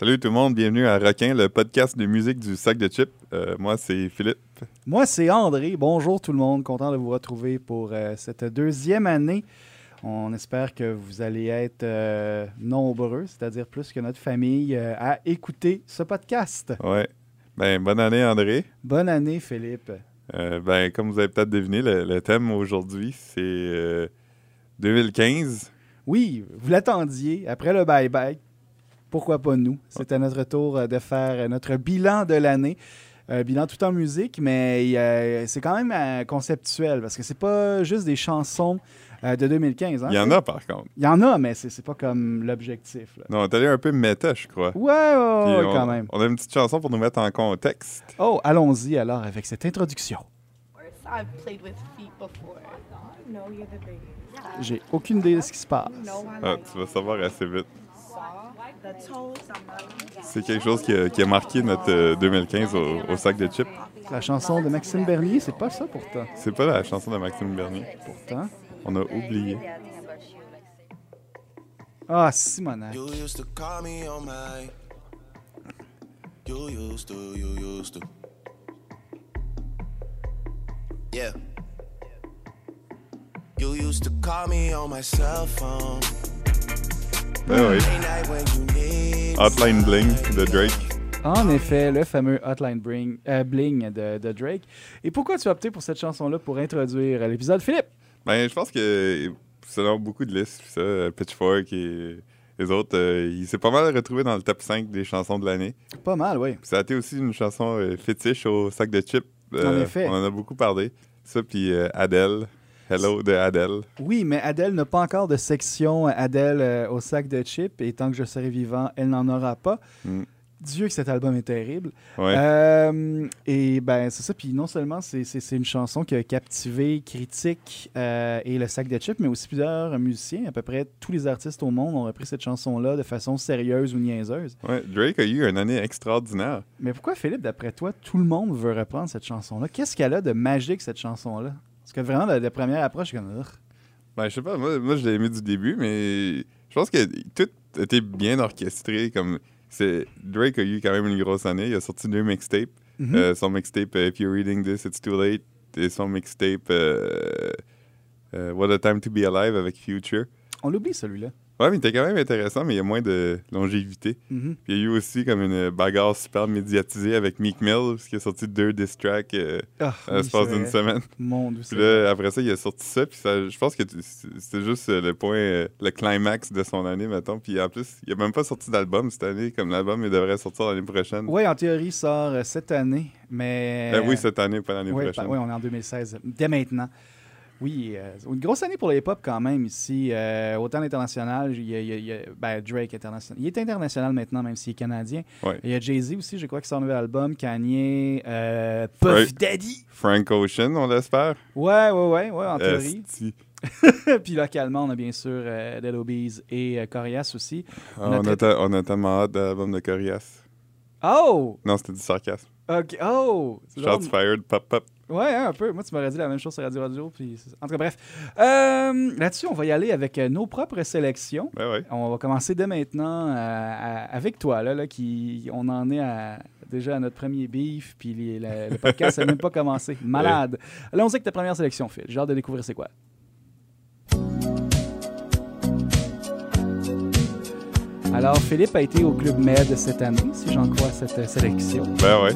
Salut tout le monde, bienvenue à Requin, le podcast de musique du sac de chips. Euh, moi, c'est Philippe. Moi, c'est André. Bonjour tout le monde. Content de vous retrouver pour euh, cette deuxième année. On espère que vous allez être euh, nombreux, c'est-à-dire plus que notre famille, à écouter ce podcast. Ouais. Ben, bonne année, André. Bonne année, Philippe. Ben, comme vous avez peut-être deviné, le, le thème aujourd'hui, c'est euh, 2015. Oui, vous l'attendiez après le bye-bye. Pourquoi pas nous? C'était notre tour euh, de faire euh, notre bilan de l'année. Euh, bilan tout en musique, mais euh, c'est quand même euh, conceptuel parce que c'est pas juste des chansons euh, de 2015. hein, Il y en a, par contre. Il y en a, mais c'est c'est pas comme l'objectif. Non, on est allé un peu méta, je crois. Ouais, ouais, Puis ouais, on, quand même. On a une petite chanson pour nous mettre en contexte. Oh, allons-y alors avec cette introduction. J'ai aucune idée de ce qui se passe. Ah, tu vas savoir assez vite. C'est quelque chose qui a, qui a marqué notre euh, 2015 au, au sac de chips. La chanson de Maxime Bernier, c'est pas ça pourtant. C'est pas la chanson de Maxime Bernier. Pourtant. On a oublié. Ah, Simonac. You used to call me on my. You used to, you used to. Yeah. You used to call me on my cell phone. Ben oui. Need Hotline Bling de Drake. En effet, le fameux Hotline Bling, euh, Bling de, de Drake. Et pourquoi tu as opté pour cette chanson-là pour introduire l'épisode, Philippe? Ben, je pense que selon beaucoup de listes, ça, euh, Pitchfork et les autres, euh, il s'est pas mal retrouvé dans le top 5 des chansons de l'année. Pas mal, oui. Ça a été aussi une chanson euh, fétiche au sac de chips. En effet. On en a beaucoup parlé. Ça, puis euh, Adele. Hello de Adele. Oui, mais Adèle n'a pas encore de section Adèle euh, au sac de chips et tant que je serai vivant, elle n'en aura pas. Mm. Dieu que cet album est terrible. Ouais. Euh, et ben c'est ça. Puis non seulement c'est- une chanson qui a captivé critiques euh, et le sac de chips, mais aussi plusieurs musiciens. À peu près tous les artistes au monde ont repris cette chanson-là de façon sérieuse ou niaiseuse. Ouais, Drake a eu une année extraordinaire. Mais pourquoi, Philippe, d'après toi, tout le monde veut reprendre cette chanson-là? Qu'est-ce qu'elle a de magique, cette chanson-là? Parce que vraiment, la, la première approche, je suis comme... Ben, je sais pas, moi, moi je l'ai aimé du début, mais je pense que tout était bien orchestré. Comme c'est Drake a eu quand même une grosse année. Il a sorti deux mixtapes. Mhm. Euh, son mixtape euh, If You're Reading This, It's Too Late. Et son mixtape euh, euh, What a Time to Be Alive avec Future. On l'oublie, celui-là. Ouais, mais il était quand même intéressant, mais il y a moins de longévité. Mhm. Puis il y a eu aussi comme une bagarre super médiatisée avec Meek Mill, parce qu'il a sorti deux diss tracks euh, Ah, à oui, l'espace d'une semaine. Mon Dieu, Puis là, après ça, il a sorti ça, puis ça, je pense que c'était juste le point, euh, le climax de son année, mettons. Puis en plus, il a même pas sorti d'album cette année, comme l'album, il devrait sortir l'année prochaine. Oui, en théorie, il sort euh, cette année, mais... Euh, oui, cette année, pas l'année Oui, prochaine. oui, on est en 2016. Dès maintenant. Oui, euh, une grosse année pour le hip-hop quand même ici. Euh, autant l'international, il y a, il y ben, Drake international. Il est international maintenant, même s'il est canadien. Ouais. Il y a Jay-Z aussi, je crois, qui sort un nouvel album. Kanye, euh, Puff. Daddy. Frank Ocean, on l'espère? Ouais, ouais, ouais, ouais, en théorie. Puis localement, on a bien sûr euh, Dead Obies et Corias aussi. Ah, on, a on a tellement hâte de l'album de Corias. Oh! Non, c'était du sarcasme. OK. Oh! Shots fired, pop, pop. Ouais, hein, un peu. Moi, tu m'aurais dit la même chose sur Radio Radio. Puis... En tout cas, bref. Euh, Là-dessus, on va y aller avec euh, nos propres sélections. Ben ouais. On va commencer dès maintenant euh, à- avec toi, là, là, qui, on en est à- déjà à notre premier beef, puis les- le, le podcast n'a même pas commencé. Malade. Allons-y avec ta première sélection, Phil. J'ai hâte de découvrir c'est quoi. Alors, Philippe a été au Club Med cette année, si j'en crois cette sélection. Ben ouais.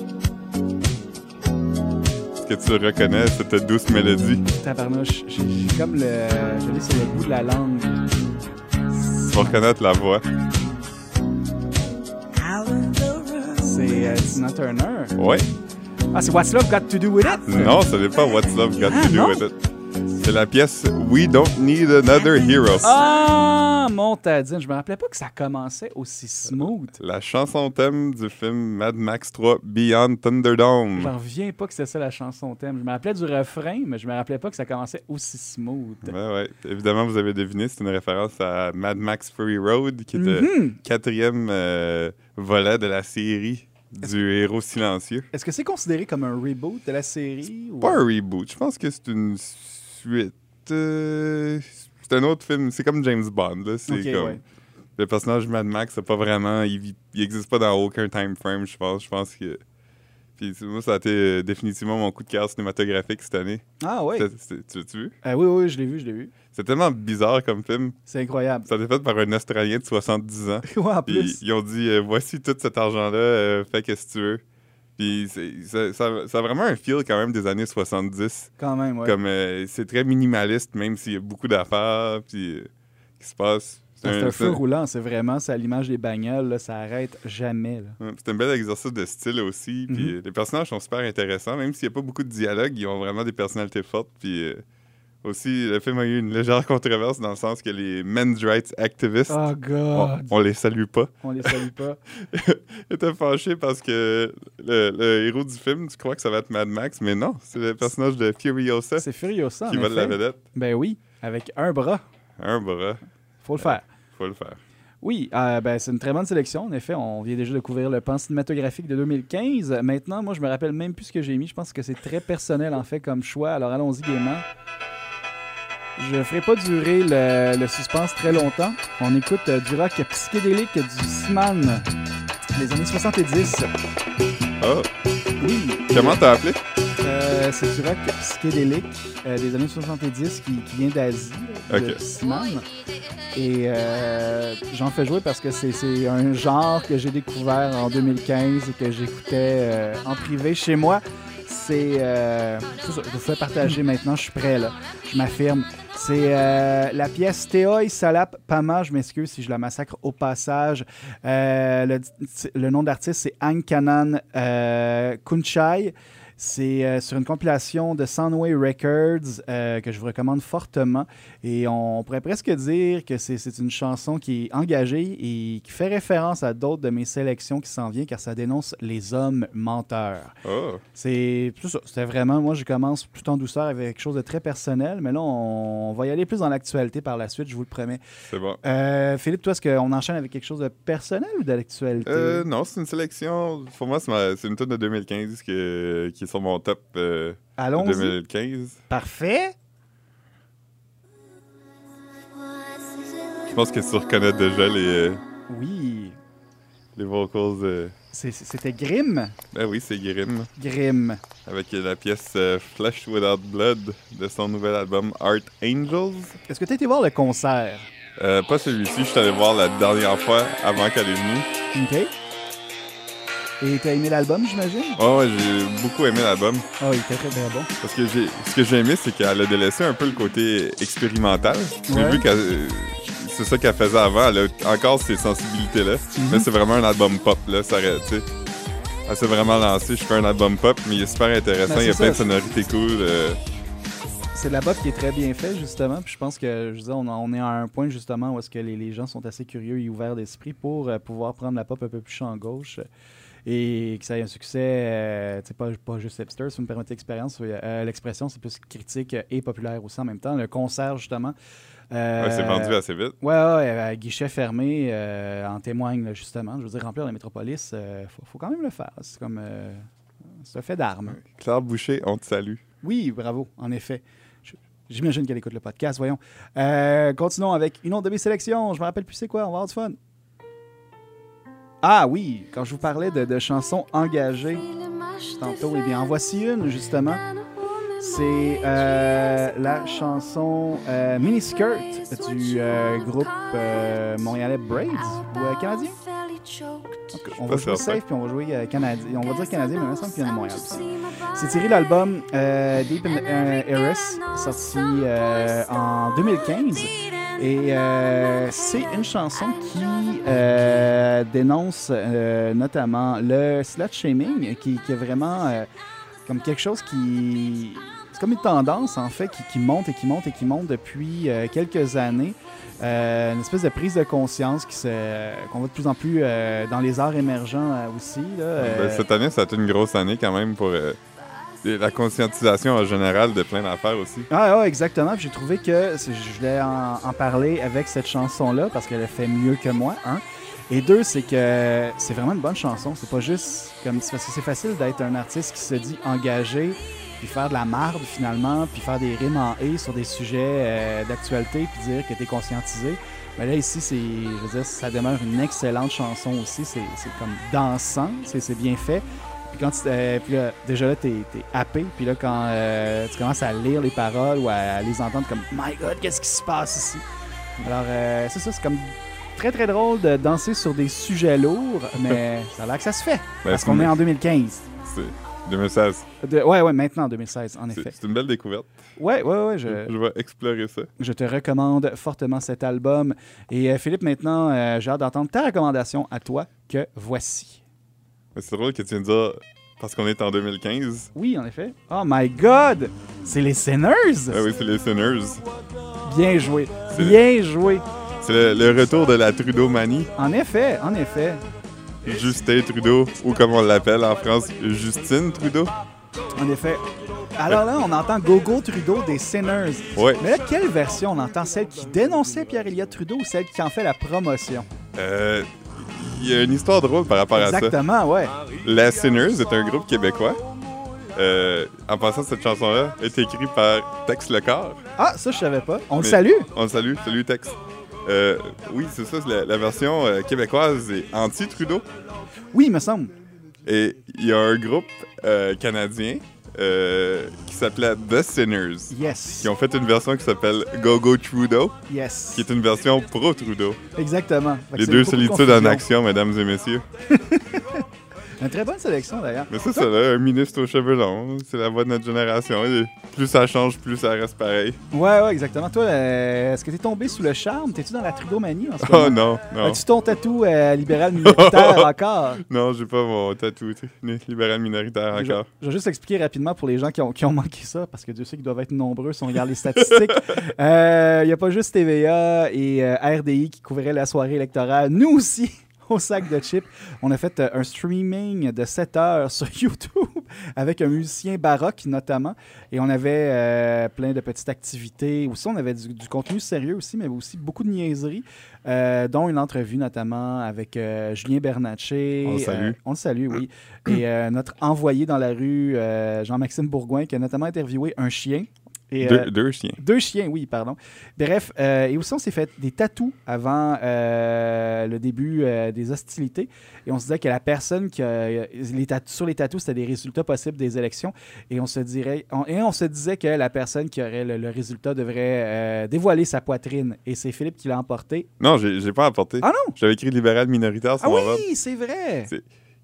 Est-ce que tu reconnais cette douce mélodie? Tabarnouche, j'ai j'ai comme le. Je l'ai sur le bout de la langue. Tu vas reconnaître la voix. C'est euh, Tina Turner. Ouais. Ah, c'est What's Love Got to Do With It? Non, ce n'est pas What's Love Got Ah, to Do non? With It. C'est la pièce We Don't Need Another Hero. Ah, montadine. Je me rappelais pas que ça commençait aussi smooth. La chanson thème du film Mad Max 3 Beyond Thunderdome. J'en reviens pas que c'était ça la chanson thème. Je me rappelais du refrain, mais je me rappelais pas que ça commençait aussi smooth. Ouais, ouais. Évidemment, vous avez deviné, c'est une référence à Mad Max Fury Road, qui est le Mhm. quatrième euh, volet de la série du héros silencieux. Est-ce que c'est considéré comme un reboot de la série? ou- Pas un reboot, je pense que c'est une suite. euh, c'est un autre film, c'est comme James Bond. là. C'est comme, ouais. le personnage Mad Max, c'est pas vraiment. Il, vit- il existe pas dans aucun time frame, je pense. Je pense que. Puis moi, ça a été euh, définitivement mon coup de cœur cinématographique cette année. Ah oui. C'était- c'était- Tu l'as-tu vu? Euh, oui, oui, je l'ai vu, je l'ai vu. C'est tellement bizarre comme film. C'est incroyable. Ça a été fait par un Australien de 70 ans. Ouais, en Puis plus. ils ont dit euh, voici tout cet argent-là, fais qu'est-ce que tu veux. Puis c'est- ça, ça- ça a vraiment un feel quand même des années 70. Quand même, ouais. Comme euh, c'est très minimaliste, même s'il y a beaucoup d'affaires puis euh, qui se passe. C'est un, feu roulant, c'est vraiment, c'est à l'image des bagnoles, là, ça arrête jamais. Ouais, C'est un bel exercice de style aussi. Puis Mhm. euh, les personnages sont super intéressants, même s'il n'y a pas beaucoup de dialogue, ils ont vraiment des personnalités fortes. Puis euh, aussi, le film a eu une légère controverse dans le sens que les men's rights activists, Oh on, God! on les salue pas, On les salue pas. étaient fâchés parce que le, le héros du film, tu crois que ça va être Mad Max, mais non, c'est le personnage de Furiosa C'est Furiosa, qui vole la effet. vedette. Ben oui, avec un bras. Un bras, Faut le faire. faut le faire. Oui, euh, ben, c'est une très bonne sélection. En effet, on vient déjà de couvrir le pan cinématographique de 2015. Maintenant, moi, je me rappelle même plus ce que j'ai mis. Je pense que c'est très personnel, en fait, comme choix. Alors, allons-y gaiement. Je ferai pas durer le, le suspense très longtemps. On écoute euh, du rock psychédélique du Seaman des années 70. Oh, Oui, comment t'as appelé? euh, c'est du rock psychédélique euh, des années 70 qui, qui vient d'Asie, là, de Ok. Seaman. Et euh, j'en fais jouer parce que c'est- c'est un genre que j'ai découvert en 2015 et que j'écoutais euh, en privé chez moi. C'est. euh, je vous fais partager maintenant, je suis prêt là. Je m'affirme. C'est euh, la pièce Teoi Salap Pama, je m'excuse si je la massacre au passage. Euh, le, le nom d'artiste, c'est Ankanan euh, Kunchai. C'est euh, sur une compilation de Soundway Records euh, que je vous recommande fortement. Et on pourrait presque dire que c'est une chanson qui est engagée et qui fait référence à d'autres de mes sélections qui s'en viennent car ça dénonce les hommes menteurs. Oh, C'est c'est ça. C'était vraiment, moi, je commence tout en douceur avec quelque chose de très personnel, mais là, on, va y aller plus dans l'actualité par la suite, je vous le promets. c'est bon. Euh, Philippe, toi, est-ce qu'on enchaîne avec quelque chose de personnel ou de l'actualité? Non, c'est une sélection. Pour moi, c'est une tune de 2015 que- qui est sur mon top euh, de Allons-y. 2015. Parfait. Je pense que tu reconnais déjà les, euh, Oui. les vocals. euh. C'était Grimm. Ben oui, c'est Grim. Grimm. Avec la pièce euh, Flesh Without Blood de son nouvel album Art Angels. Est-ce que tu as été voir le concert? Euh, pas celui-ci, je suis allé voir la dernière fois avant qu'elle est venue. OK. Et tu as aimé l'album, j'imagine? Oh, ouais, j'ai beaucoup aimé l'album. Ah, il était très, très bon. Parce que j'ai, ce que j'ai aimé, c'est qu'elle a délaissé un peu le côté expérimental. Ouais. vu que c'est ça qu'elle faisait avant. Elle a encore ces sensibilités-là. Mhm. Mais c'est vraiment un album pop, là. Ça, tu. Elle s'est vraiment lancée. Je fais un album pop, mais il est super intéressant. Ben, il y a plein de sonorités cool. euh. C'est de la pop qui est très bien fait, justement. Puis je pense que, je disais, on, on est à un point, justement, où est-ce que les, les gens sont assez curieux et ouverts d'esprit pour euh, pouvoir prendre la pop un peu plus champ gauche. euh, et que ça ait un succès, euh, tu sais, pas, pas juste hipster, si vous me permettez l'expérience. euh, l'expression, c'est plus critique et populaire aussi en même temps. Le concert, justement. euh, Ouais, c'est vendu assez vite. Ouais, ouais, à guichet fermé, euh, en témoigne, là, justement. Je veux dire, remplir la métropolis, il faut, faut quand même le faire. C'est comme. euh, c'est un fait d'armes. Claire Boucher, on te salue. Oui, bravo, en effet. J'imagine qu'elle écoute le podcast, voyons. Euh, continuons avec une autre de mes sélections. Je me rappelle plus c'est quoi, on va avoir du fun. Ah oui, quand je vous parlais de, de chansons engagées tantôt, eh bien, en voici une, justement. C'est euh, la chanson euh, Miniskirt du euh, groupe euh, montréalais Braids ou euh, canadien. En on va jouer safe puis on va jouer euh, canadien. On va dire canadien, mais il me semble qu'il vient de Montréal aussi. C'est tiré de l'album euh, Deep in euh, Eris, sorti euh, en 2015. Et euh, c'est une chanson qui euh, dénonce euh, notamment le slut shaming, qui, qui est vraiment comme quelque chose qui. C'est comme une tendance, en fait, qui, qui monte et qui monte et qui monte depuis quelques années. Une espèce de prise de conscience qui se- qu'on voit de plus en plus dans les arts émergents aussi. Là, Ben, cette année, ça a été une grosse année quand même pour la conscientisation en général de plein d'affaires aussi. Ah, ouais, exactement. J'ai trouvé que je voulais en, parler avec cette chanson-là parce qu'elle a fait mieux que moi, un. Et deux, c'est que c'est vraiment une bonne chanson. C'est pas juste comme parce que c'est facile d'être un artiste qui se dit engagé, puis faire de la marde finalement, puis faire des rimes en et sur des sujets euh, d'actualité, puis dire que t'es conscientisé. Mais là, ici, c'est, je veux dire, ça demeure une excellente chanson aussi. C'est, comme dansant, c'est bien fait. Puis, quand tu, puis là, déjà là, t'es, t'es happé. Puis là, quand euh, tu commences à lire les paroles ou à, à les entendre comme My God, qu'est-ce qui se passe ici? Alors, euh, c'est ça, c'est comme très très drôle de danser sur des sujets lourds, mais ça a l'air que ça se fait. Ben, parce qu'on est en 2015. C'est 2016. De- ouais, ouais, maintenant en 2016, en effet. c'est une belle découverte. Ouais, ouais, ouais, je, Je vais explorer ça. je te recommande fortement cet album. Et euh, Philippe, maintenant, euh, j'ai hâte d'entendre ta recommandation à toi, que voici. Mais C'est drôle que tu viens de dire parce qu'on est en 2015. Oui, en effet. Oh my God! C'est les Sinners! Ah oui, c'est les Sinners. Bien joué. Bien joué. C'est le, le retour de la Trudeau-manie. En effet, en effet. Justin Trudeau, ou comme on l'appelle en France, Justine Trudeau. En effet. Alors là, on entend Gogo Trudeau des Sinners. Ouais. Mais là, quelle version on entend? Celle qui dénonçait Pierre-Éliott Trudeau ou celle qui en fait la promotion? Euh, Il y a une histoire drôle par rapport à ça. Exactement, ouais. La Sinners est un groupe québécois. Euh, en passant, cette chanson-là est écrite par Tex Lecor. Ah, ça, je savais pas. On le salue. On le salue. Salut, Tex. Euh, oui, c'est ça. c'est La, la version euh, québécoise est anti-Trudeau. Oui, il me semble. Et il y a un groupe canadien euh, qui s'appelait The Sinners. Yes. Qui ont fait une version qui s'appelle Go Go Trudeau, Yes. qui est une version pro-Trudeau. Exactement. Fait que Les deux solitudes en action, mesdames et messieurs. Une très bonne sélection, d'ailleurs. Mais c'est ça, là, un ministre aux cheveux longs. C'est la voix de notre génération. Et plus ça change, plus ça reste pareil. Ouais, ouais, exactement. Toi, euh, est-ce que t'es tombé sous le charme? T'es-tu dans la Trudeau-manie en ce Oh moment? non, non. As-tu ton tatou euh, libéral minoritaire encore? Non, j'ai pas mon tatou libéral minoritaire encore. je vais juste expliquer rapidement pour les gens qui ont, qui ont manqué ça, parce que Dieu sait qu'ils doivent être nombreux si on regarde les statistiques. Euh, Il n'y a pas juste TVA et euh, RDI qui couvraient la soirée électorale. Nous aussi, au sac de chips, on a fait euh, un streaming de 7 heures sur YouTube avec un musicien baroque notamment. Et on avait euh, plein de petites activités. Aussi, on avait du, du contenu sérieux aussi, mais aussi beaucoup de niaiseries, euh, dont une entrevue notamment avec euh, Julien Bernatchez. On le salue. On le salue, oui. Et notre envoyé dans la rue, Jean-Maxime Bourgoin, qui a notamment interviewé un chien. Et, Deux, euh, deux chiens. deux chiens, oui, pardon. Bref, euh, et aussi on s'est fait des tatous avant euh, le début euh, des hostilités. Et on se disait que la personne qui a, les sur les tatous, c'était des résultats possibles des élections. Et on se dirait, on- et on se disait que la personne qui aurait le, le résultat devrait dévoiler sa poitrine. Et c'est Philippe qui l'a emporté. Non, j'ai pas apporté. Ah non! J'avais écrit libéral minoritaire sur Ah oui, c'est vrai!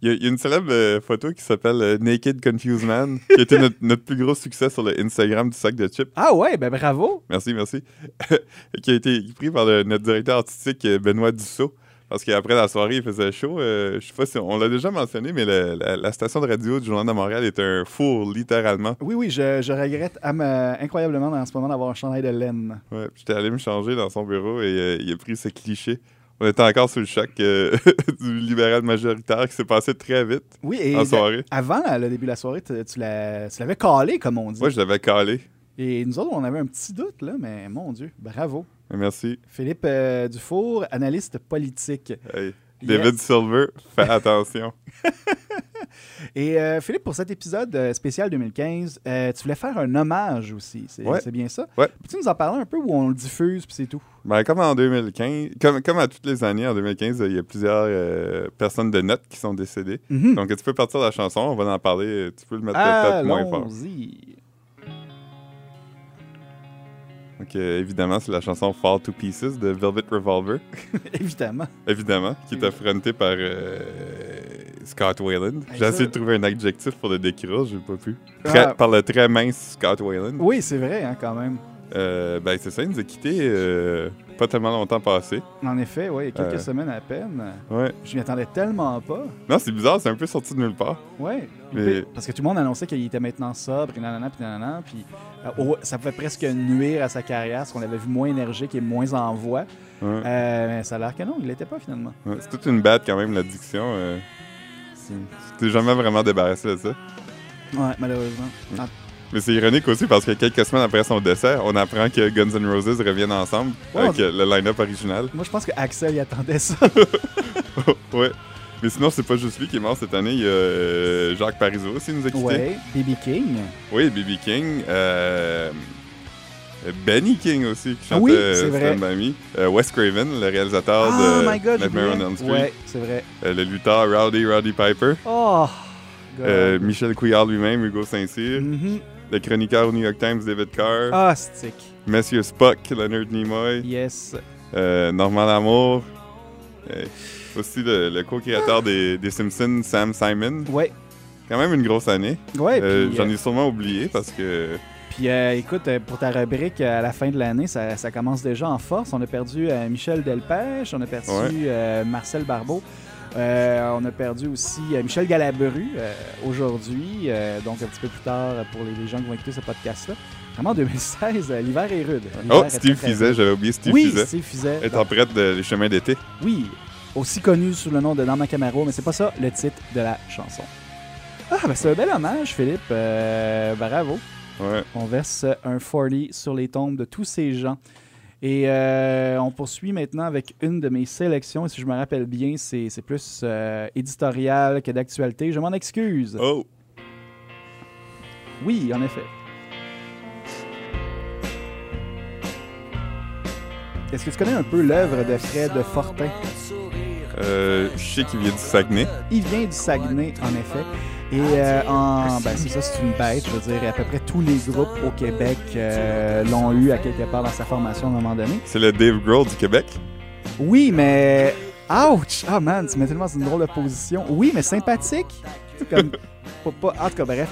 Il y, a- il y a une célèbre euh, photo qui s'appelle euh, Naked Confused Man, qui a été notre, notre plus gros succès sur le Instagram du sac de chips. Ah ouais, ben bravo! Merci, merci. qui a été pris par le- notre directeur artistique euh, Benoît Dussault. Parce qu'après la soirée, il faisait chaud. Euh, je sais pas si on l'a déjà mentionné, mais le- la, la station de radio du Journal de Montréal est un four, littéralement. Oui, oui, je, je regrette am- euh, incroyablement en ce moment d'avoir un chandail de laine. Ouais, puis J'étais allé me changer dans son bureau et euh, il a pris ce cliché. On était encore sous le choc euh, du libéral majoritaire qui s'est passé très vite Oui, et en soirée. avant le début de la soirée, tu l'avais calé, comme on dit. Moi, je l'avais calé. Et nous autres, on avait un petit doute, là, mais mon Dieu, bravo. Merci. Philippe euh, Dufour, analyste politique. Hey, David Yes. Silver, fais attention. Et euh, Philippe, pour cet épisode euh, spécial 2015, euh, tu voulais faire un hommage aussi. C'est Ouais. bien ça? Ouais. Peux-tu nous en parler un peu où on le diffuse, puis c'est tout? Ben, comme en 2015, comme, comme à toutes les années, en 2015, il y a plusieurs euh, personnes de notes qui sont décédées. Mhm. Donc, tu peux partir de la chanson, on va en parler. Tu peux le mettre peut-être moins fort. Allons-y. Donc, euh, évidemment, c'est la chanson Fall to Pieces de Velvet Revolver, Évidemment. évidemment, qui est affrontée par euh, Scott Wayland. J'ai essayé de trouver un adjectif pour le décrire, j'ai pas pu. Très- Ah. Par le très mince Scott Wayland. Oui, c'est vrai, hein, quand même. Euh, ben, c'est ça, il nous a quittés euh, pas tellement longtemps passé. En effet, oui, il y a quelques Euh. semaines à peine. Ouais. Je m'y attendais tellement pas. Non, c'est bizarre, c'est un peu sorti de nulle part. Mais- Parce que tout le monde annonçait qu'il était maintenant sobre, et nanana, puis nanana, puis oh, ça pouvait presque nuire à sa carrière, parce qu'on l'avait vu moins énergique et moins en voix. Ouais. Mais ça a l'air que non, il l'était pas finalement. Ouais, c'est toute une bête quand même, l'addiction. Tu t'es jamais vraiment débarrassé de ça? Ouais, malheureusement. Ah, Mais c'est ironique aussi parce que quelques semaines après son décès, on apprend que Guns N' Roses reviennent ensemble Ouais, avec le line-up original. moi, je pense que Axel y attendait ça. ouais. Mais sinon, c'est pas juste lui qui est mort cette année. Il y a euh, Jacques Parizeau aussi, qui nous a quittés. ouais, BB King. Oui, B.B. King. Euh, Benny King aussi, qui Ah chante oui, euh, vrai. Me. Euh, Wes Craven, le réalisateur Oh de my god, Nightmare on. Elm Street. Ouais, c'est vrai. Euh, le lutteur Rowdy Roddy Piper. Oh! Euh, Michel Couillard lui-même, Hugo Saint-Cyr. Mhm. Le chroniqueur au New York Times, David Carr. Ah, stick. Monsieur Spock, Leonard Nimoy. Yes. Normand Lamour. Euh, aussi le, le co-créateur des, des Simpsons, Sam Simon. Ouais. Quand même une grosse année. Ouais, J'en ai sûrement oublié parce que. Puis euh, écoute, euh, pour ta rubrique, euh, à la fin de l'année, ça, ça commence déjà en force. On a perdu euh, Michel Delpech, on a perdu Ouais. euh, Marcel Barbeau, on a perdu aussi Michel Galabru aujourd'hui, donc un petit peu plus tard pour les, les gens qui vont écouter ce podcast-là. Vraiment, 2016, euh, l'hiver est rude. Oh, Steve Fizet, j'avais oublié Steve Oui, Fizet. Steve Fizet. Interprète de Les Chemins d'été. Oui, aussi connu sous le nom de Norma Camaro, mais c'est pas ça le titre de la chanson. Ah, ben c'est un bel hommage, Philippe. Bravo. Ouais. On verse un 40 sur les tombes de tous ces gens. Et euh, on poursuit maintenant avec une de mes sélections. Et si je me rappelle bien, c'est c'est plus euh, éditorial que d'actualité. Je m'en excuse. Oh! Oui, en effet. Est-ce que tu connais un peu l'œuvre de Fred Fortin? Euh, je sais qu'il vient du Saguenay. Il vient du Saguenay, en effet. Et euh, en, ben c'est ça, c'est une bête. Je veux dire, à peu près tous les groupes au Québec euh, l'ont eu à quelque part dans sa formation à un moment donné. C'est le Dave Grohl du Québec? Oui, mais. Ouch! Ah man, tu mets tellement dans une drôle de position. Oui, mais sympathique. Comme. pas, pas- en tout cas, bref.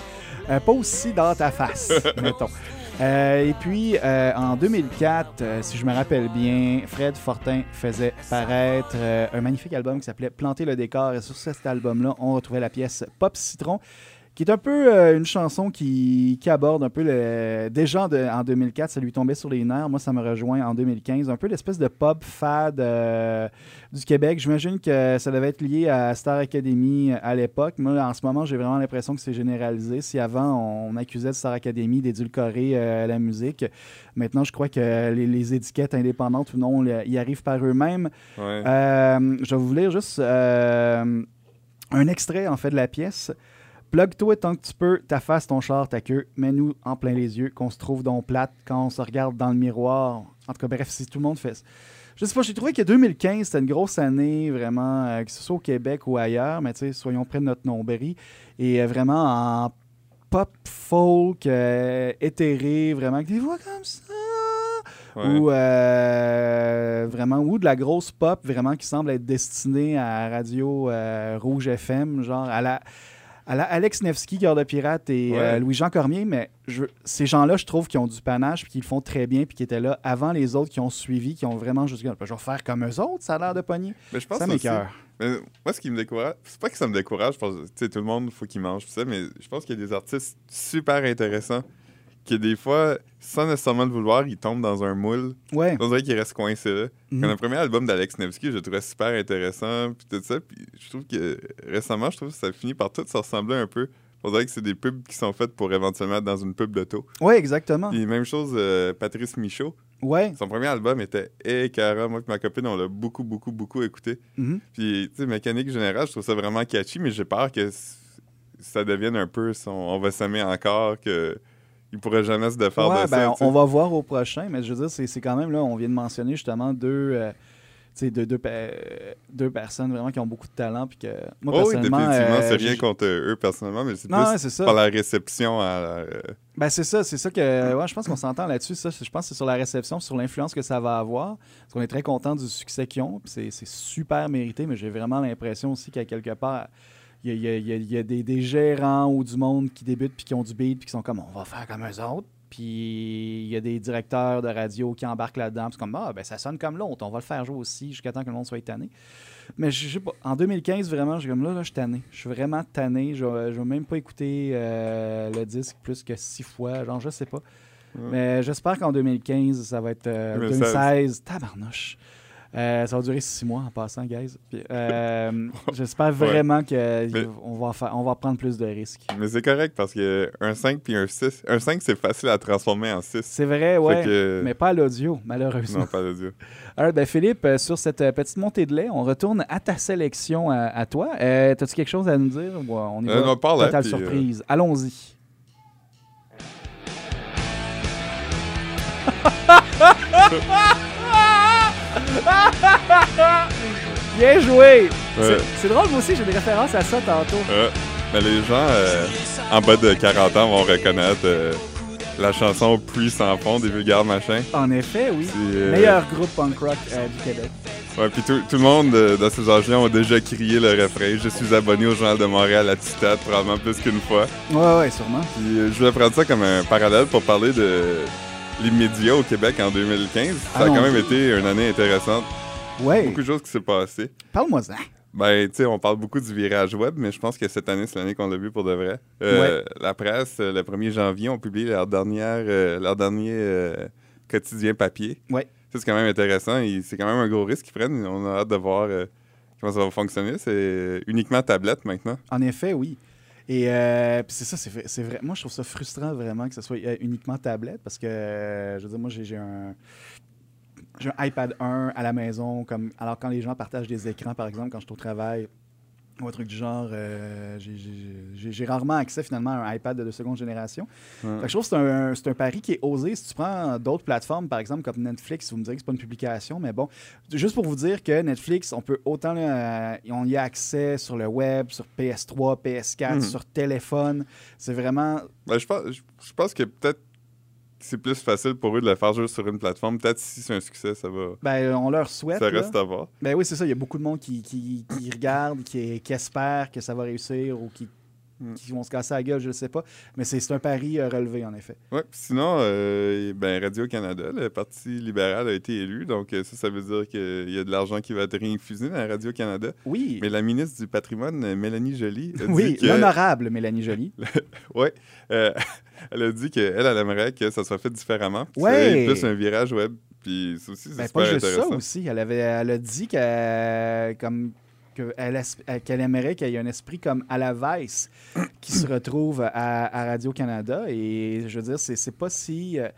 Euh, pas aussi dans ta face, mettons. Euh, et puis, euh, en 2004, euh, si je me rappelle bien, Fred Fortin faisait paraître euh, un magnifique album qui s'appelait Planter le décor. Et sur cet album-là, on retrouvait la pièce Pop Citron, qui est un peu euh, une chanson qui, qui aborde un peu le. Déjà de- en 2004, ça lui tombait sur les nerfs. Moi, ça me rejoint en 2015. Un peu l'espèce de pop fad euh, du Québec. J'imagine que ça devait être lié à Star Academy à l'époque. Moi, en ce moment, j'ai vraiment l'impression que c'est généralisé. Si avant, on accusait Star Academy d'édulcorer euh, la musique, maintenant, je crois que les, les étiquettes indépendantes ou non y arrivent par eux-mêmes. Ouais. Euh, je vais vous lire juste euh, un extrait en fait de la pièce. Plug-toi tant que tu peux, ta face, ton char, ta queue, mets-nous en plein les yeux, qu'on se trouve donc plate quand on se regarde dans le miroir. En tout cas, bref, si tout le monde fait ça. Je sais pas, j'ai trouvé que 2015, c'était une grosse année, vraiment, euh, que ce soit au Québec ou ailleurs, mais tu sais, soyons près de notre nombril. Et euh, vraiment en pop folk, euh, éthéré, vraiment, avec des voix comme ça. Ouais. Ou vraiment, ou de la grosse pop vraiment qui semble être destinée à Radio Rouge FM, genre à la, à la Alex Nevsky, Cœur de Pirate et Ouais. euh, Louis-Jean Cormier, mais je- ces gens-là, je trouve qu'ils ont du panache puis qu'ils le font très bien puis qui étaient là avant les autres qui ont suivi, qui ont vraiment juste dit, je vais faire comme eux autres, ça a l'air de pogner. Mais je pense Ça. Mais moi, ce qui me décourage, c'est pas que ça me décourage, je pense, tout le monde, faut qu'il mange, tout ça, mais je pense qu'il y a des artistes super intéressants qui, des fois, sans nécessairement le vouloir, ils tombent dans un moule. Ouais. On dirait qu'ils restent coincés là. Mhm. Comme le premier album d'Alex Nevsky, je le trouvais super intéressant, puis tout ça, puis je trouve que récemment, je trouve que ça finit par tout se ressembler un peu. On dirait que c'est des pubs qui sont faites pour éventuellement être dans une pub d'auto. Ouais, exactement. Puis même chose, euh, Patrice Michaud, Ouais. son premier album était écœurant. Moi et ma copine, on l'a beaucoup, beaucoup, beaucoup écouté. Mhm. Puis, tu sais, mécanique générale, je trouve ça vraiment catchy, mais j'ai peur que ça devienne un peu son on va s'aimer encore, que il pourrait jamais se défaire Ouais, de ben, ça. on, va voir au prochain, mais je veux dire, c'est quand même là, on vient de mentionner justement deux, euh, deux, deux, euh, deux personnes vraiment qui ont beaucoup de talent. Puis que moi, Oh oui, personnellement. définitivement, euh, c'est rien j'ai- contre eux personnellement, mais c'est plus ouais, par la réception à la- euh, Ben, c'est ça, c'est ça que. Ouais, je pense qu'on s'entend là-dessus. Ça, je pense que c'est sur la réception, sur l'influence que ça va avoir. Parce qu'on est très content du succès qu'ils ont. c'est super mérité, mais j'ai vraiment l'impression aussi qu'à quelque part, il y a, y y des, des gérants ou du monde qui débutent puis qui ont du beat puis qui sont comme on va faire comme eux autres. Puis il y a des directeurs de radio qui embarquent là-dedans. puis comme ah, ben ça sonne comme l'autre, on va le faire jouer aussi jusqu'à temps que le monde soit tanné. Mais je sais pas, en 2015, vraiment, je suis comme là, là, je suis tanné. Je suis vraiment tanné. Je vais je vais même pas écouter euh, le disque plus que six fois. Genre, je sais pas. Mais j'espère qu'en 2015, ça va être euh, 2016. 2016. Tabarnouche. Euh, ça va durer six mois en passant, guys. Puis, euh, J'espère vraiment qu'on Mais- va, faire- on va prendre plus de risques. Mais c'est correct parce que un 5 puis un 6, un 5 c'est facile à transformer en 6. C'est vrai, ouais. que- Mais pas à l'audio, malheureusement. Non, pas de Dieu. Alors, ben Philippe, euh, sur cette euh, petite montée de lait, on retourne à ta sélection à, à toi. Euh, T'as-tu quelque chose à nous dire? on y va? non, parle, Totale puis, surprise. Allons-y. Bien joué! C'est- Ouais. C'est drôle, moi aussi, j'ai des références à ça tantôt. Ouais. Mais les gens euh, en bas de 40 ans vont reconnaître euh, la chanson Puis sans fond des vulgaires machins. En effet, oui. Euh, Meilleur groupe punk rock euh, du Québec. Ouais, puis tout, tout le monde dans ces âges-là ont déjà crié le refrain. Je suis abonné au Journal de Montréal à Titade, probablement plus qu'une fois. Ouais, ouais, sûrement. Puis je voulais prendre ça comme un parallèle pour parler de les médias au Québec en 2015. Ça a quand même été une année intéressante. Ouais. Beaucoup de choses qui s'est passé. Parle-moi ça. Ben, tu sais, on parle beaucoup du virage web, mais je pense que cette année, c'est l'année qu'on l'a vu pour de vrai. Euh, La presse, euh, le 1er janvier, ont publié leur, dernière, euh, leur dernier euh, quotidien papier. Ouais. Ça, c'est quand même intéressant. et C'est quand même un gros risque qu'ils prennent. On a hâte de voir comment ça va fonctionner. C'est uniquement tablette maintenant. En effet, oui. Et euh, c'est ça, c'est, vrai. Moi, je trouve ça frustrant vraiment que ce soit euh, uniquement tablette parce que, je veux dire, moi, j'ai, j'ai un. J'ai un iPad 1 à la maison, comme alors quand les gens partagent des écrans, par exemple, quand je suis au travail, ou un truc du genre, euh, j'ai, rarement accès finalement à un iPad de seconde génération. Ouais. Fait que je trouve que c'est un, un pari qui est osé. Si tu prends d'autres plateformes, par exemple, comme Netflix, vous me direz que c'est pas une publication, mais bon, juste pour vous dire que Netflix, on peut autant, euh, on y a accès sur le web, sur PS3, PS4, Mhm. sur téléphone. C'est vraiment. Ben, je, pense, je, je pense que peut-être c'est plus facile pour eux de le faire juste sur une plateforme. Peut-être si c'est un succès, ça va. Ben, on leur souhaite. ça là. reste à voir. Ben oui, c'est ça. Il y a beaucoup de monde qui, qui, qui regarde, qui, qui espère que ça va réussir ou qui, Mm. qui vont se casser la gueule, je ne sais pas. Mais c'est c'est un pari euh, relevé, en effet. Puis sinon, euh, ben, Radio-Canada, le Parti libéral a été élu. Donc, euh, ça, ça veut dire qu'il y a de l'argent qui va être réinfusé dans Radio-Canada. Oui. Mais la ministre du Patrimoine, Mélanie Joly, a Oui, dit que, l'honorable Mélanie Joly. euh, elle a dit qu'elle, elle aimerait que ça soit fait différemment. ait plus un virage web. Puis ça aussi, c'est Ben, pas juste ça aussi. Elle, avait, elle a dit comme, que es- qu'elle aimerait qu'il y ait un esprit comme à la Vice qui se retrouve à, Radio-Canada. Et je veux dire, c'est pas si. euh,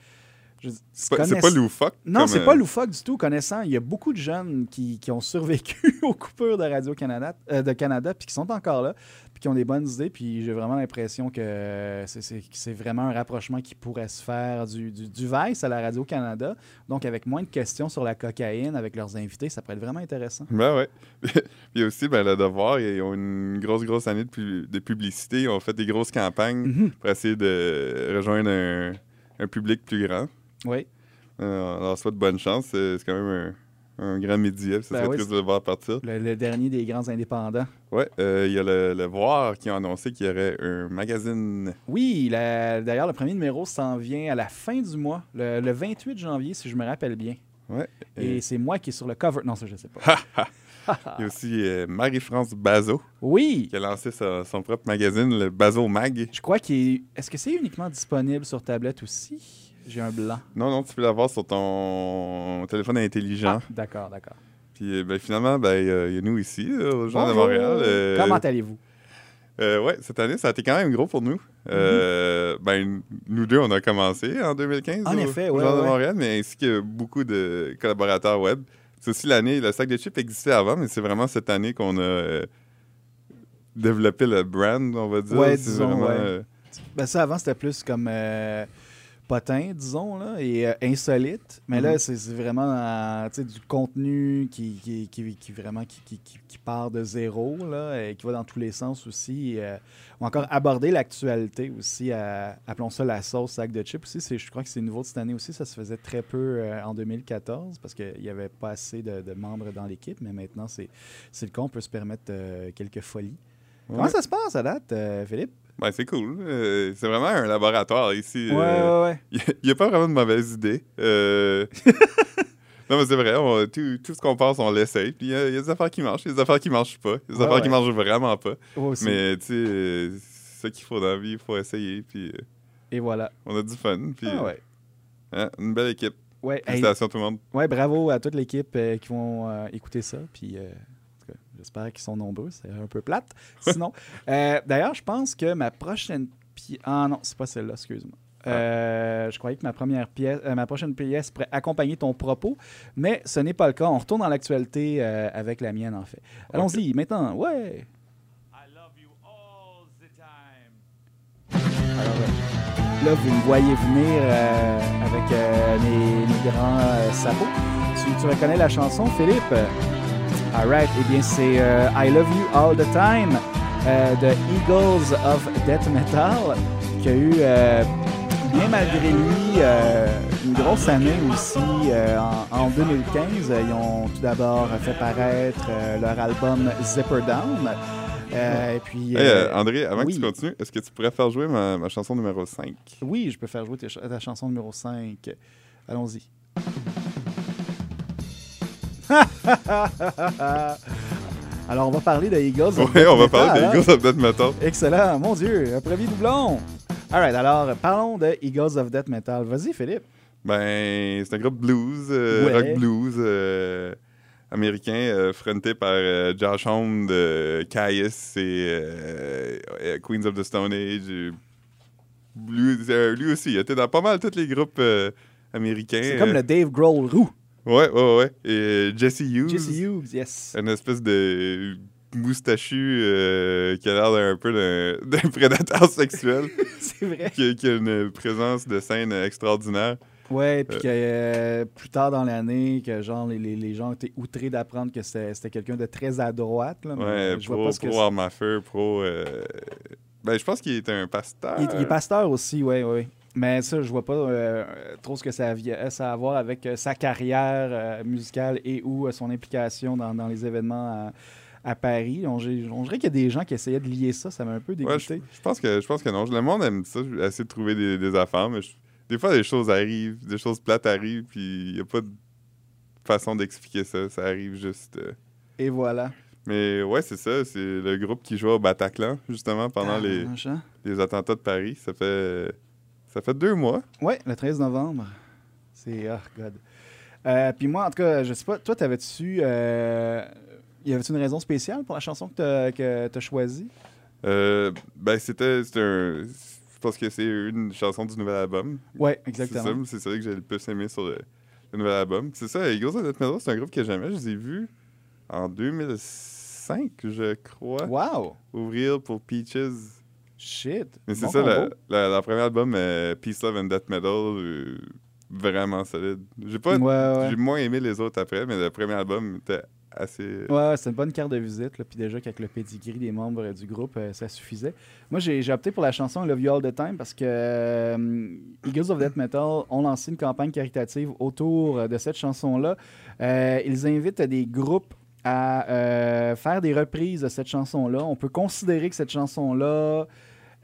C'est pas, c'est connaiss- pas loufoque. Non, c'est euh, pas loufoque du tout. Connaissant, il y a beaucoup de jeunes qui, qui ont survécu aux coupures de Radio-Canada, euh, de Canada, puis qui sont encore là, puis qui ont des bonnes idées. Puis j'ai vraiment l'impression que c'est- vraiment un rapprochement qui pourrait se faire du, du, du Vice à la Radio-Canada. Donc, avec moins de questions sur la cocaïne, avec leurs invités, ça pourrait être vraiment intéressant. Ben ouais. Puis aussi, ben, le devoir, ils ont une grosse, grosse année de, de publicité. Ils ont fait des grosses campagnes Mhm. pour essayer de rejoindre un, un public plus grand. Oui. Euh, leur souhaite bonne chance. C'est quand même un, un grand média. Ça Ben serait oui, triste de le voir partir. Le, le dernier des grands indépendants. Ouais, euh, il y a le, le Voir qui a annoncé qu'il y aurait un magazine. Oui, d'ailleurs, le premier numéro s'en vient à la fin du mois, le, le 28 janvier, si je me rappelle bien. Ouais. Et c'est moi qui est sur le cover. Non, ça, je sais pas. Il y a aussi euh, Marie-France Bazot Oui, qui a lancé sa- son propre magazine, le Bazot Mag. je crois qu'il est... Est-ce que c'est uniquement disponible sur tablette aussi? J'ai un blanc. Non, non, tu peux l'avoir sur ton téléphone intelligent. Ah, d'accord, d'accord. Puis euh, ben, finalement, ben, il y a- il y a nous ici, euh, au Journal de. Montréal. euh, Comment allez-vous? euh, ouais, cette année, ça a été quand même gros pour nous. Euh, ben, nous deux, on a commencé en 2015 En au, effet, au ouais, Journal de ouais. Montréal, mais ainsi que beaucoup de collaborateurs web. C'est aussi l'année, le sac de chips existait avant, mais c'est vraiment cette année qu'on a développé le brand, on va dire. C'est disons, vraiment, ouais. Ben ça, avant, c'était plus comme potin, disons, là, et euh, insolite. Mais là, Mhm. c'est c'est vraiment euh, du contenu qui, qui, qui, qui vraiment qui, part de zéro, là, et qui va dans tous les sens aussi. euh, ou encore aborder l'actualité aussi, à- appelons ça la sauce sac de chips aussi. Je crois que c'est nouveau de cette année aussi. Ça se faisait très peu en 2014 parce qu'il n'y avait pas assez de, de membres dans l'équipe. Mais maintenant, c'est le cas. On peut se permettre quelques folies. Comment ça se passe à date, Philippe? Ben, c'est cool. Euh, c'est vraiment un laboratoire ici. Ouais, Euh, ouais, ouais. Il n'y a, pas vraiment de mauvaises idées. Euh, non, mais c'est vrai, on- tout, tout ce qu'on pense, on l'essaye. Puis il y, a il y a des affaires qui marchent, il y a des affaires qui marchent pas. Il y a des Ouais, affaires qui ouais. marchent vraiment pas. Aussi. Mais tu sais, c'est ça qu'il faut dans la vie, il faut essayer. Puis Et voilà. on a du fun. Puis Ah ouais. hein, une belle équipe. Ouais, hey, Félicitations tout le monde. ouais, bravo à toute l'équipe qui vont écouter ça. Puis, euh, en tout cas, j'espère qu'ils sont nombreux. C'est un peu plate. Sinon, euh, d'ailleurs, je pense que ma prochaine pièce. Ah non, c'est pas celle-là, excuse-moi. Euh, je croyais que ma première pièce, euh, ma prochaine pièce pourrait accompagner ton propos, mais ce n'est pas le cas. On retourne dans l'actualité euh, avec la mienne, en fait. Allons-y, maintenant, ouais. I love you all the time. Alors. Là, vous me voyez venir euh, avec euh, mes, mes grands euh, sabots. Tu, tu reconnais la chanson, Philippe? Alright, eh bien, c'est euh, I Love You All the Time euh, de Eagles of Death Metal, qui a eu, euh, bien malgré lui, une grosse année aussi. en, en 2015, Euh, ils ont tout d'abord fait paraître leur album Zipper Down. Euh, et puis, Hey, euh, André, avant oui. que tu continues, est-ce que tu pourrais faire jouer ma, ma chanson numéro 5? Oui, je peux faire jouer ch- ta chanson numéro 5. Allons-y. Alors, on va parler de Eagles. of Oui, Death on va Metal, parler hein? des Eagles of Death Metal. Excellent, mon Dieu, un premier doublon. Alright, alors parlons de Eagles of Death Metal. Vas-y, Philippe. Ben, c'est un groupe blues, euh, Ouais. rock blues euh, américain, euh, fronté par Josh Homme de Caius et Queens of the Stone Age. et Lui, lui aussi, il était dans pas mal tous les groupes américains. C'est comme le Dave Grohl roux. Ouais, ouais, ouais. Et euh, Jesse Hughes. Jesse Hughes, yes. Une espèce de moustachu euh, qui a l'air d'un peu d'un prédateur sexuel, C'est vrai. qui, a- qui a une présence de scène extraordinaire. Ouais, puis que euh, plus tard dans l'année, que genre les, les- les gens étaient outrés d'apprendre que c'était quelqu'un de très à droite. Là, mais Ouais, je vois pro, pas ce que pro c'est. arme à feu, pro. euh, Ben, je pense qu'il est un pasteur. Il, il est pasteur aussi, oui, oui. Mais ça, je vois pas euh, trop ce que ça a, vi- ça a à voir avec euh, sa carrière euh, musicale et ou euh, son implication dans, dans les événements à, à Paris. On, on dirait qu'il y a des gens qui essayaient de lier ça. Ça m'a un peu Ouais, je, dégoûté. je pense que, je pense que non. Le monde aime ça, essayer de trouver des, des affaires, mais je- des fois, des choses arrivent, des choses plates arrivent, puis il n'y a pas de façon d'expliquer ça. Ça arrive juste. euh. Et voilà. Mais ouais, c'est ça. C'est le groupe qui joue au Bataclan, justement, pendant les, Ah, hein? les attentats de Paris. Ça fait, ça fait deux mois. Ouais, le 13 novembre. C'est. Oh, God. Euh, Puis moi, en tout cas, je sais pas, toi, t'avais-tu. Euh... Y avait-tu une raison spéciale pour la chanson que tu as choisie? Euh, ben, c'était un. Je pense que c'est une chanson du nouvel album. Ouais, exactement. c'est ça que j'ai le plus aimé sur le, le nouvel album. C'est ça, Eagles of Death Metal, c'est un groupe que j'aimais. Je les ai vus en 2005, je crois, Wow! ouvrir pour Peaches. Shit! Mais c'est Bon ça, la, la, la premier album, euh, Peace, Love and Death Metal, euh, vraiment solide. J'ai pas, Ouais, ouais. j'ai moins aimé les autres après, mais le premier album était assez. Ouais, c'est une bonne carte de visite. Là. Puis déjà qu'avec le pedigree des membres du groupe, euh, ça suffisait. Moi, j'ai j'ai opté pour la chanson Love You All the Time parce que euh, Eagles of Death Metal ont lancé une campagne caritative autour de cette chanson-là. Ils invitent des groupes à faire des reprises de cette chanson-là. On peut considérer que cette chanson-là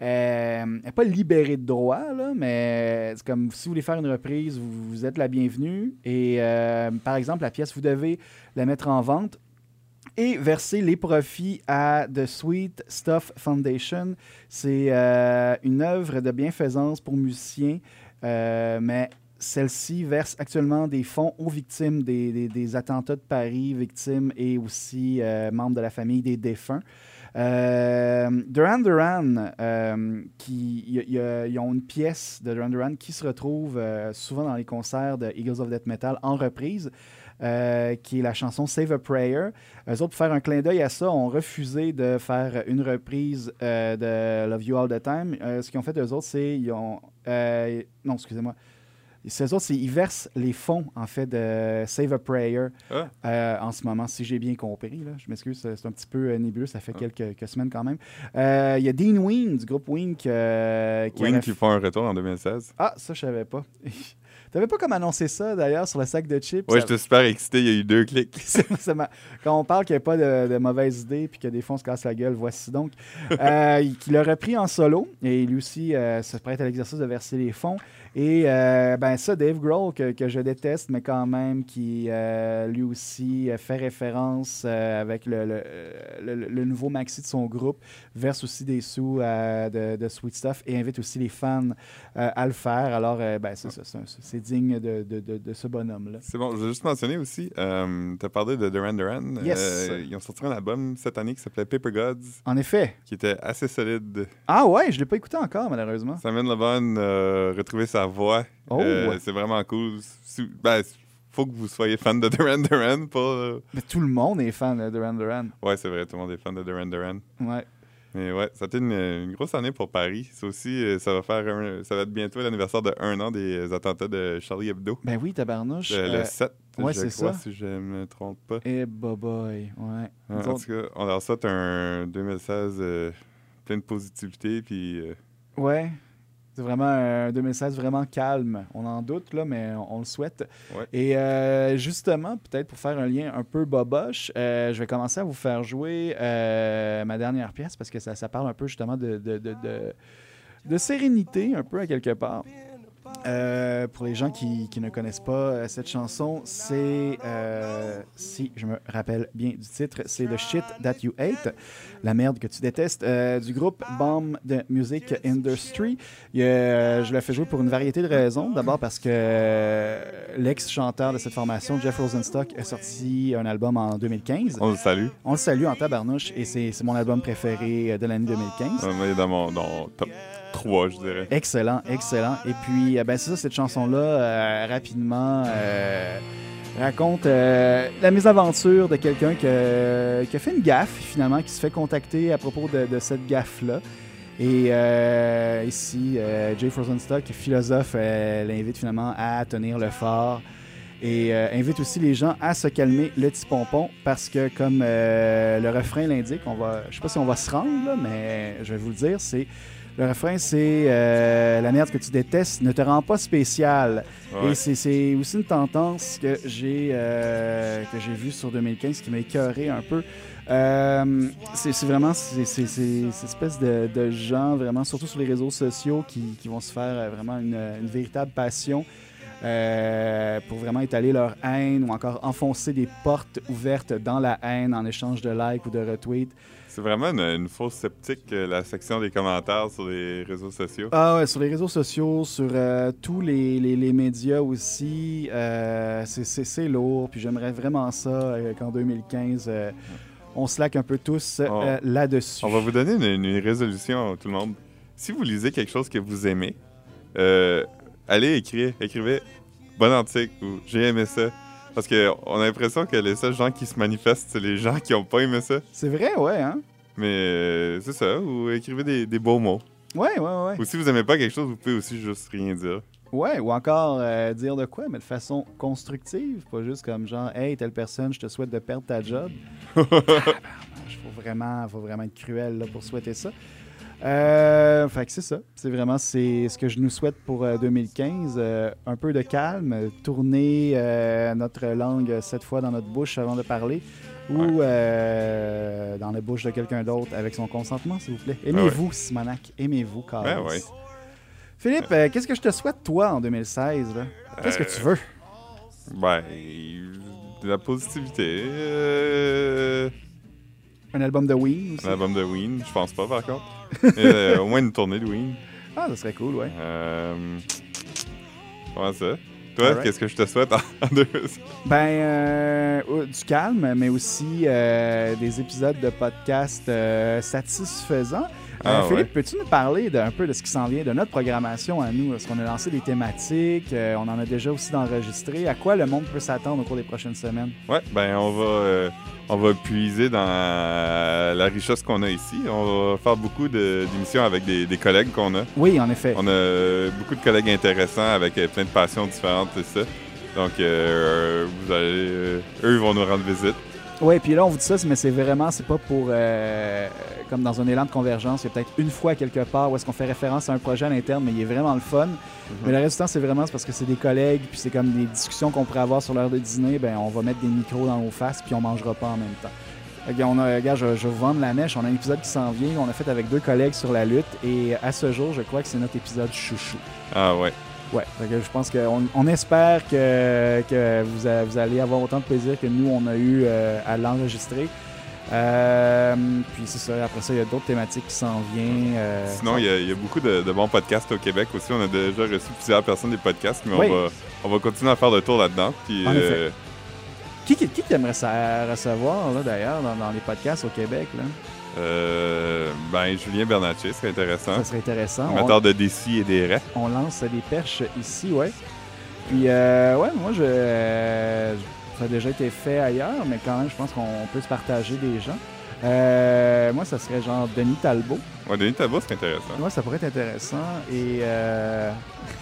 euh, n'est pas libérée de droit, mais c'est comme si vous voulez faire une reprise, vous, êtes la bienvenue. Et euh, par exemple, la pièce, vous devez la mettre en vente et verser les profits à The Sweet Stuff Foundation. C'est euh, une œuvre de bienfaisance pour musiciens, mais celle-ci verse actuellement des fonds aux victimes des, attentats de Paris, victimes et aussi membres de la famille des défunts. Euh, Duran Duran, euh, ils ont une pièce de Duran Duran qui se retrouve euh, souvent dans les concerts de Eagles of Death Metal en reprise, euh, qui est la chanson Save a Prayer. Eux autres, pour faire un clin d'œil à ça, ont refusé de faire une reprise euh, de Love You All the Time. Ce qu'ils ont fait, eux autres, c'est. Ils ont. non, excusez-moi. Eux autres, ils versent les fonds, en fait, de Save a Prayer Ah. euh, en ce moment, si j'ai bien compris. Là. Je m'excuse, c'est un petit peu euh, nébuleux, ça fait Ah. quelques, quelques semaines quand même. Euh, Il y a Dean Ween du groupe euh, qui Wing qui f- font un retour en 2016. Ah, ça, je savais pas. T'avais pas comme annoncé ça, d'ailleurs, sur le sac de chips? Ouais, Ça- j'étais super excité, il y a eu deux clics. Quand on parle qu'il n'y a pas de, de mauvaises idées puis que des fois on se casse la gueule, voici donc. Euh, il- qu'il a repris en solo et lui aussi euh, se prête à l'exercice de verser les fonds. Et euh, ben ça, Dave Grohl, que, que je déteste, mais quand même, qui euh, lui aussi euh, fait référence euh, avec le, le- le- le- le nouveau maxi de son groupe, verse aussi des sous de, de Sweet Stuff et invite aussi les fans à le faire. Alors, ben, c'est digne de, de- ce bonhomme-là. C'est bon, je vais juste mentionner aussi, tu as parlé de Duran Duran. Yes. Ils ont sorti un album cette année qui s'appelait Paper Gods, En effet. qui était assez solide. Ah ouais, je l'ai pas écouté encore, malheureusement. Simon LeBon a retrouvé sa voix. Oh! Euh, c'est vraiment cool. Ben, faut que vous soyez fan de Duran Duran pour. euh, Mais tout le monde est fan de Duran Duran. Ouais, c'est vrai, tout le monde est fan de Duran Duran. Ouais. Mais ouais, ça a été une, une grosse année pour Paris. C'est aussi, euh, ça va faire un- ça va être bientôt l'anniversaire de un an des attentats de Charlie Hebdo. Ben oui, tabarnouche. Le, le Euh, 7, ouais, je crois, ça. si je me trompe pas. Eh, boy, ouais. En autres- tout cas, on leur souhaite un 2016 euh, plein de positivité. Puis, euh, Ouais. C'est vraiment un 2016 vraiment calme. On en doute, là, mais on, on le souhaite. Ouais. Et euh, justement, peut-être pour faire un lien un peu boboche, euh, je vais commencer à vous faire jouer euh, ma dernière pièce parce que ça, ça parle un peu justement de, de, de, de- de sérénité, un peu à quelque part. Euh, pour les gens qui, qui ne connaissent pas euh, cette chanson, c'est, euh, si je me rappelle bien du titre, c'est The Shit That You Hate, la merde que tu détestes, euh, du groupe Bomb de Music Industry. Il je l'ai fait jouer pour une variété de raisons. D'abord parce que l'ex-chanteur de cette formation, Jeff Rosenstock, a sorti un album en 2015. on le salue. On le salue en tabarnouche et c'est mon album préféré de l'année 2015. On est dans mon dans top 3, je dirais. Excellent, excellent. Et puis, euh, ben, c'est ça, cette chanson-là, euh, rapidement, euh, raconte la mésaventure de quelqu'un qui, a- fait une gaffe, finalement, qui se fait contacter à propos de, cette gaffe-là. Et ici, Jay Frozenstock, philosophe, l'invite finalement à tenir le fort et invite aussi les gens à se calmer le petit pompon parce que, comme le refrain l'indique, on va, je sais pas si on va se rendre, mais je vais vous le dire, c'est le refrain, c'est euh, la merde que tu détestes ne te rend pas spécial. Ouais. Et c'est- aussi une tendance que j'ai euh, vue sur 2015 qui m'a écœuré un peu. Euh, c'est vraiment c'est cette espèce de, de gens, vraiment, surtout sur les réseaux sociaux, qui, qui vont se faire vraiment une, une véritable passion euh, pour vraiment étaler leur haine ou encore enfoncer des portes ouvertes dans la haine en échange de likes ou de retweets. C'est vraiment une, une fausse sceptique, euh, la section des commentaires sur les réseaux sociaux. Ah ouais, sur les réseaux sociaux, sur euh, tous les, les- les médias aussi, euh, c'est- lourd. Puis j'aimerais vraiment ça euh, qu'en 2015, euh, on slack un peu tous On- là-dessus. On va vous donner une, une résolution, tout le monde. Si vous lisez quelque chose que vous aimez, allez écrire, écrivez bon article ou j'ai aimé ça. Parce qu'on a l'impression que les seuls gens qui se manifestent, c'est les gens qui n'ont pas aimé ça. C'est vrai, ouais, hein? Mais euh, c'est ça, ou écrivez des, des beaux mots. Ouais, ouais, ouais. Ou si vous aimez pas quelque chose, vous pouvez aussi juste rien dire. Ouais, ou encore euh, dire de quoi, mais de façon constructive, pas juste comme genre, hey, telle personne, je te souhaite de perdre ta job. Il faut vraiment, faut vraiment être cruel là, pour souhaiter ça. Euh, fait que c'est ça. C'est vraiment c'est ce que je nous souhaite pour euh, 2015. Euh, un peu de calme, tourner euh, notre langue sept fois dans notre bouche avant de parler ou euh, dans la bouche de quelqu'un d'autre avec son consentement, s'il vous plaît. Aimez-vous, Simonac? Aimez-vous, Carlos? Ben ouais. Philippe, euh, qu'est-ce que je te souhaite, toi, en 2016? là? Qu'est-ce que Euh, tu veux? Ben, de la positivité. Un album de Ween aussi? un album de Ween, je pense pas par contre. Euh, au moins une tournée de Ween. Ah, ça serait cool, ouais. Euh, comment ça? Toi, qu'est-ce que je te souhaite en, deux? Ben, euh, du calme, mais aussi euh, des épisodes de podcast euh, Euh, Ah, Philippe, peux-tu nous parler d'un peu de ce qui s'en vient de notre programmation à nous? Est-ce qu'on a lancé des thématiques? Euh, on en a déjà aussi d'enregistrés. À quoi le monde peut s'attendre au cours des prochaines semaines? Ouais, ben on va, euh, on va puiser dans la richesse qu'on a ici. On va faire beaucoup de- d'émissions avec des, des collègues qu'on a. Oui, en effet. On a beaucoup de collègues intéressants avec plein de passions différentes et ça. Donc, vous allez, eux, ils vont nous rendre visite. Oui, puis là, on vous dit ça, mais c'est vraiment, c'est pas pour, euh, comme dans un élan de convergence, il y a peut-être une fois quelque part où est-ce qu'on fait référence à un projet à l'interne, mais il est vraiment le fun. Mais le reste du temps, c'est vraiment parce que c'est des collègues, puis c'est comme des discussions qu'on pourrait avoir sur l'heure de dîner, ben on va mettre des micros dans nos faces, puis on mangera pas en même temps. On a, regarde, je, je vous vendre la mèche, on a un épisode qui s'en vient, on a fait avec deux collègues sur la lutte, et à ce jour, je crois que c'est notre épisode chouchou. Ah ouais. Ouais, que je pense qu'on on espère que, que vous, a- vous allez avoir autant de plaisir que nous, on a eu euh, à l'enregistrer. Euh, puis c'est ça, après ça, il y a d'autres thématiques qui s'en viennent. euh, Sinon, il y, a- il y a beaucoup de, de bons podcasts au Québec aussi. On a déjà reçu plusieurs personnes des podcasts, mais Oui. on, va, on va continuer à faire le tour là-dedans. Puis, En effet. Qui, qui, qui ça recevoir, là, d'ailleurs, dans, dans les podcasts au Québec? Là? Euh, ben, Julien Bernatchez, serait intéressant. Ça serait intéressant. On, Amateur de décis et des raies. on lance des perches ici, ouais. Puis, euh, ouais, moi, je, ça a déjà été fait ailleurs, mais quand même, je pense qu'on peut se partager des gens. Euh, moi, ça serait genre Denis Talbot. Ouais, Denis Talbot, c'est intéressant. Moi, ça pourrait être intéressant. Et euh,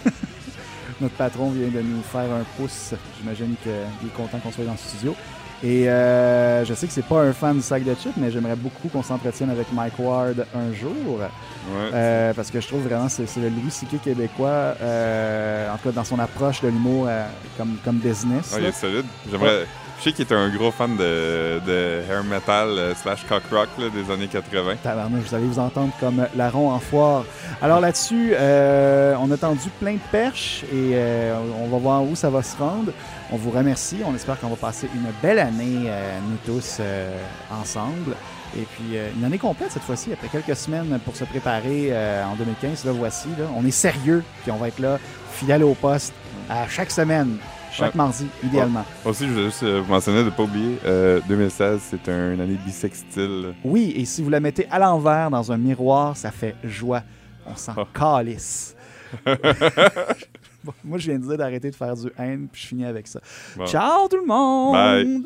notre patron vient de nous faire un pouce. J'imagine qu'il est content qu'on soit dans le studio. Et euh, je sais que c'est pas un fan du sac de chips, mais j'aimerais beaucoup qu'on s'entretienne avec Mike Ward un jour. Ouais. Euh, parce que je trouve vraiment c'est c'est le Louis C.K. québécois, euh, en tout cas dans son approche de l'humour euh, comme, comme business. Ouais, il est solide. J'aimerais. Je sais qu'il était un gros fan de, de hair metal euh, slash cock rock là, des années 80. Tabarnouche, vous allez vous entendre comme larron en foire. Alors là-dessus, euh, on a tendu plein de perches et euh, on va voir où ça va se rendre. On vous remercie. On espère qu'on va passer une belle année, euh, nous tous, euh, ensemble. Et puis, euh, une année complète cette fois-ci, après quelques semaines pour se préparer en 2015. Là, voici, là, on est sérieux, puis on va être là, fidèle au poste, à chaque semaine, chaque Ouais. mardi, idéalement. Aussi, je voulais juste vous mentionner de ne pas oublier, euh, 2016, c'est un- une année bisextile. Oui, et si vous la mettez à l'envers dans un miroir, ça fait joie. On s'en Ah. calisse. Moi, je viens de dire d'arrêter de faire du haine, puis je finis avec ça. Bon. Ciao tout le monde! Bye.